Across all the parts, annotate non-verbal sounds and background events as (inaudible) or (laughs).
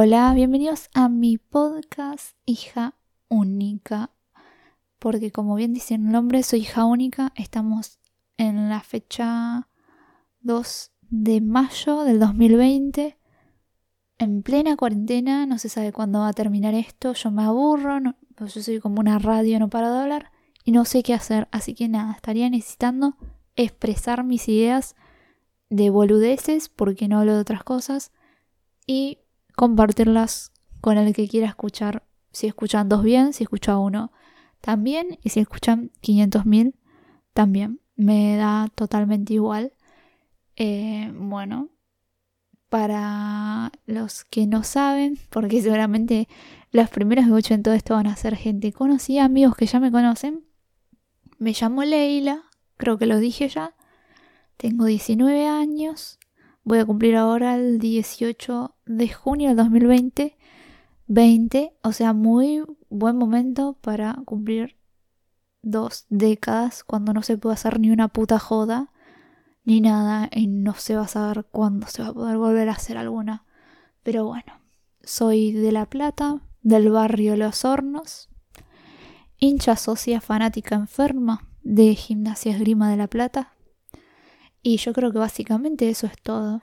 Hola, bienvenidos a mi podcast Hija Única. Porque como bien dice el nombre, soy hija única. Estamos en la fecha 2 de mayo del 2020. En plena cuarentena, no se sabe cuándo va a terminar esto. Yo me aburro, yo soy como una radio, no paro de hablar y no sé qué hacer. Así que nada, estaría necesitando expresar mis ideas de boludeces, porque no hablo de otras cosas, y compartirlas con el que quiera escuchar. Si escuchan dos bien, si escucha uno también, y si escuchan 500.000 también. Me da totalmente igual. Eh, bueno, para los que no saben, porque (laughs) seguramente los primeros que escuchen todo esto van a ser gente conocida, amigos que ya me conocen. Me llamo Leila, creo que lo dije ya. Tengo 19 años. Voy a cumplir ahora el 18 de junio del 2020. 20, o sea, muy buen momento para cumplir dos décadas cuando no se puede hacer ni una puta joda ni nada y no se va a saber cuándo se va a poder volver a hacer alguna. Pero bueno, soy de La Plata, del barrio Los Hornos, hincha socia fanática enferma de Gimnasia Esgrima de La Plata, y yo creo que básicamente eso es todo.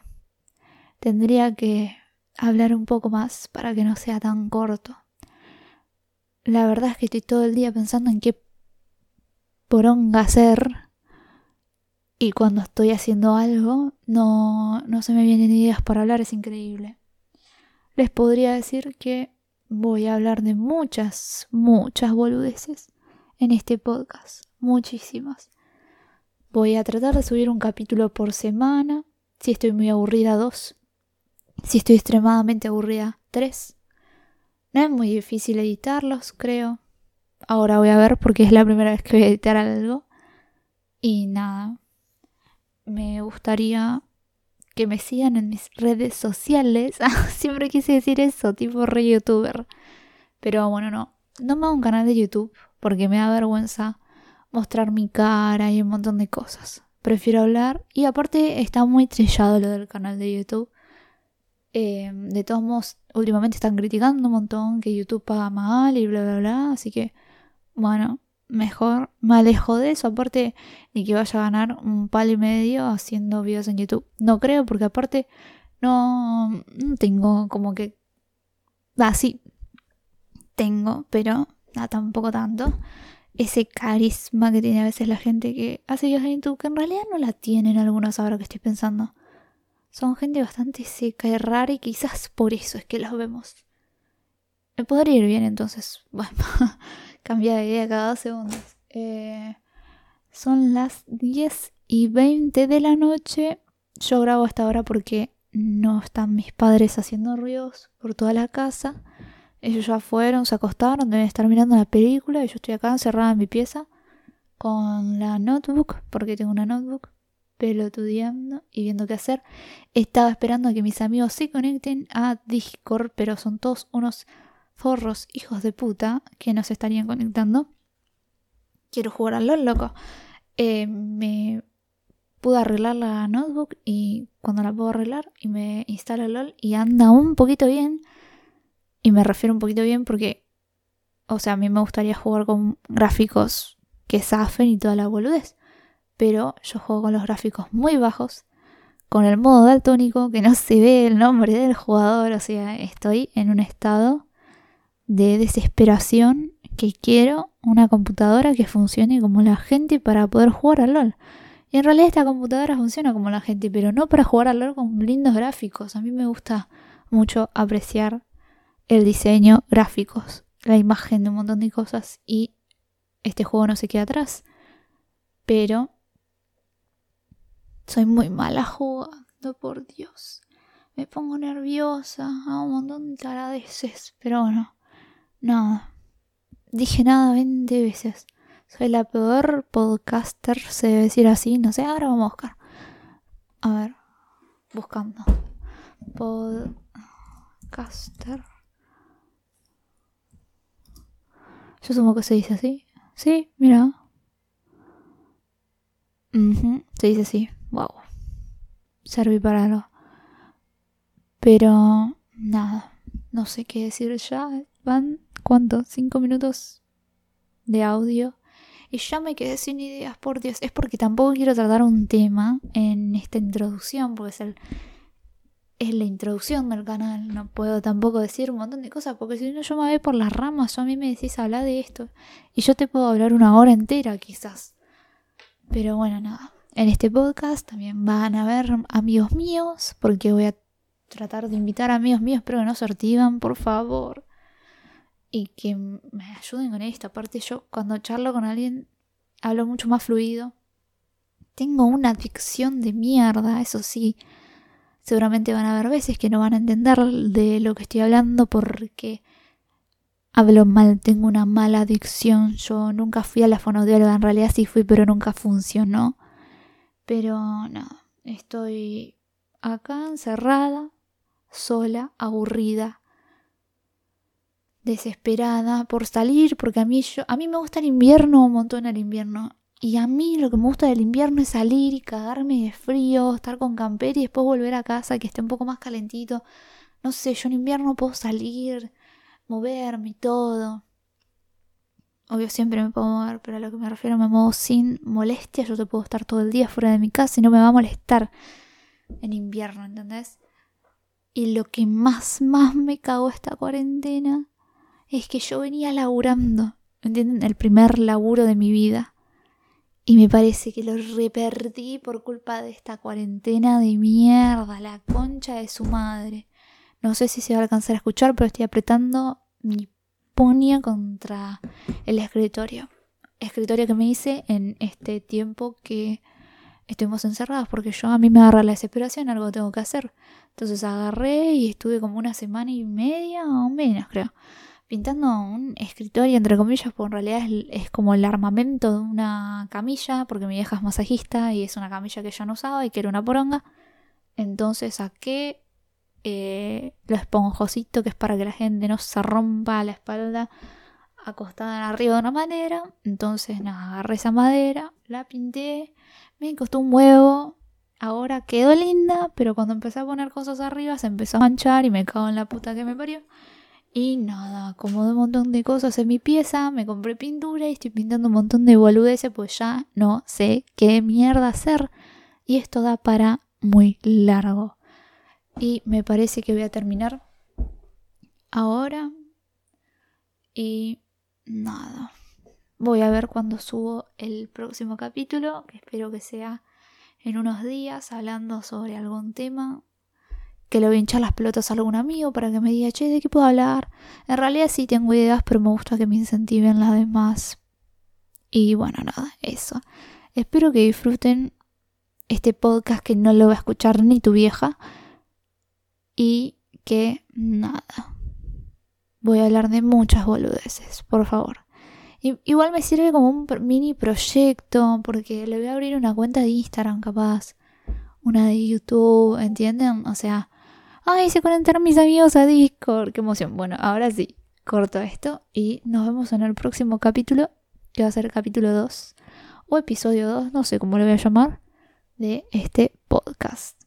Tendría que hablar un poco más para que no sea tan corto. La verdad es que estoy todo el día pensando en qué poronga hacer. Y cuando estoy haciendo algo, no, no se me vienen ideas para hablar, es increíble. Les podría decir que voy a hablar de muchas, muchas boludeces en este podcast. Muchísimas. Voy a tratar de subir un capítulo por semana. Si estoy muy aburrida, dos. Si estoy extremadamente aburrida, tres. No es muy difícil editarlos, creo. Ahora voy a ver porque es la primera vez que voy a editar algo. Y nada. Me gustaría que me sigan en mis redes sociales. (laughs) Siempre quise decir eso, tipo re youtuber. Pero bueno, no. No me hago un canal de YouTube porque me da vergüenza mostrar mi cara y un montón de cosas. Prefiero hablar y aparte está muy trillado lo del canal de YouTube. Eh, de todos modos, últimamente están criticando un montón que YouTube paga mal y bla bla bla. Así que, bueno, mejor me alejo de eso. Aparte, ni que vaya a ganar un palo y medio haciendo videos en YouTube. No creo, porque aparte no, no tengo como que. Ah, sí, tengo, pero ah, tampoco tanto ese carisma que tiene a veces la gente que hace videos en YouTube, que en realidad no la tienen algunos ahora que estoy pensando. Son gente bastante seca y rara y quizás por eso es que los vemos. Me podría ir bien entonces. (laughs) Bueno, cambia de idea cada dos segundos. Eh, son las 10 y 20 de la noche. Yo grabo hasta ahora porque no están mis padres haciendo ruidos por toda la casa. Ellos ya fueron, se acostaron, deben estar mirando la película y yo estoy acá encerrada en mi pieza con la notebook, porque tengo una notebook, pelotudeando y viendo qué hacer. Estaba esperando a que mis amigos se conecten a Discord, pero son todos unos forros hijos de puta que no se estarían conectando. Quiero jugar al LOL, loco. Eh, me pude arreglar la notebook y cuando la puedo arreglar y me instala LOL y anda un poquito bien y me refiero un poquito bien porque, o sea, a mí me gustaría jugar con gráficos que zafen y toda la boludez. Pero yo juego con los gráficos muy bajos, con el modo daltónico, que no se ve el nombre del jugador. O sea, estoy en un estado de desesperación que quiero una computadora que funcione como la gente para poder jugar al LOL. Y en realidad esta computadora funciona como la gente, pero no para jugar al LOL con lindos gráficos. A mí me gusta mucho apreciar el diseño, gráficos, la imagen de un montón de cosas y este juego no se queda atrás. Pero soy muy mala jugando, por Dios. Me pongo nerviosa, a un montón de taradeces, pero bueno, nada. Dije nada 20 veces. Soy la peor podcaster, se debe decir así. No sé, ahora vamos a buscar. A ver, buscando. Podcaster. Yo supongo que se dice así. Sí, mira. Se dice así. Wow. Serví para algo. Pero nada. no sé qué decir ya. Van, ¿cuánto? ¿Cinco minutos de audio? Y ya me quedé sin ideas, por Dios. Es porque tampoco quiero tratar un tema en esta introducción, porque es el es la introducción del canal. No puedo tampoco decir un montón de cosas, porque si no yo me voy por las ramas, o a mí me decís hablar de esto. Y yo te puedo hablar una hora entera, quizás. Pero bueno, nada. En este podcast también van a ver amigos míos, porque voy a tratar de invitar a amigos míos, pero que no se por favor. Y que me ayuden con esto. Aparte, yo cuando charlo con alguien hablo mucho más fluido. Tengo una adicción de mierda, eso sí. Seguramente van a haber veces que no van a entender de lo que estoy hablando porque hablo mal, tengo una mala adicción. Yo nunca fui a la fonoaudióloga, en realidad sí fui, pero nunca funcionó. Pero no, estoy acá encerrada, sola, aburrida, desesperada por salir, porque a mí yo, a mí me gusta el invierno un montón el invierno. Y a mí lo que me gusta del invierno es salir y cagarme de frío, estar con camper y después volver a casa que esté un poco más calentito. No sé, yo en invierno puedo salir, moverme y todo. Obvio siempre me puedo mover, pero a lo que me refiero me muevo sin molestia. Yo te puedo estar todo el día fuera de mi casa y no me va a molestar en invierno, ¿entendés? Y lo que más, más me cagó esta cuarentena es que yo venía laburando, ¿entienden? El primer laburo de mi vida. Y me parece que lo reperdí por culpa de esta cuarentena de mierda, la concha de su madre. No sé si se va a alcanzar a escuchar, pero estoy apretando mi puño contra el escritorio. Escritorio que me hice en este tiempo que estuvimos encerrados, porque yo a mí me agarra la desesperación, algo tengo que hacer. Entonces agarré y estuve como una semana y media o menos, creo pintando un escritorio, entre comillas, porque en realidad es, como el armamento de una camilla, porque mi vieja es masajista y es una camilla que ella no usaba y que era una poronga. Entonces saqué eh, lo esponjosito que es para que la gente no se rompa la espalda acostada arriba de una madera. Entonces, nada, agarré esa madera, la pinté, me costó un huevo. Ahora quedó linda, pero cuando empecé a poner cosas arriba se empezó a manchar y me cago en la puta que me parió. Y nada, como de un montón de cosas en mi pieza, me compré pintura y estoy pintando un montón de boludeces, pues ya no sé qué mierda hacer. Y esto da para muy largo. Y me parece que voy a terminar ahora. Y nada. Voy a ver cuando subo el próximo capítulo, que espero que sea en unos días, hablando sobre algún tema que le voy a hinchar las pelotas a algún amigo para que me diga, che, ¿de qué puedo hablar? En realidad sí tengo ideas, pero me gusta que me incentiven las demás. Y bueno, nada, eso. Espero que disfruten este podcast que no lo va a escuchar ni tu vieja. Y que nada. Voy a hablar de muchas boludeces, por favor. igual me sirve como un mini proyecto, porque le voy a abrir una cuenta de Instagram capaz, una de YouTube, ¿entienden? O sea, ay, se conectaron mis amigos a Discord, qué emoción. Bueno, ahora sí, corto esto y nos vemos en el próximo capítulo, que va a ser capítulo 2 o episodio 2, no sé cómo lo voy a llamar, de este podcast.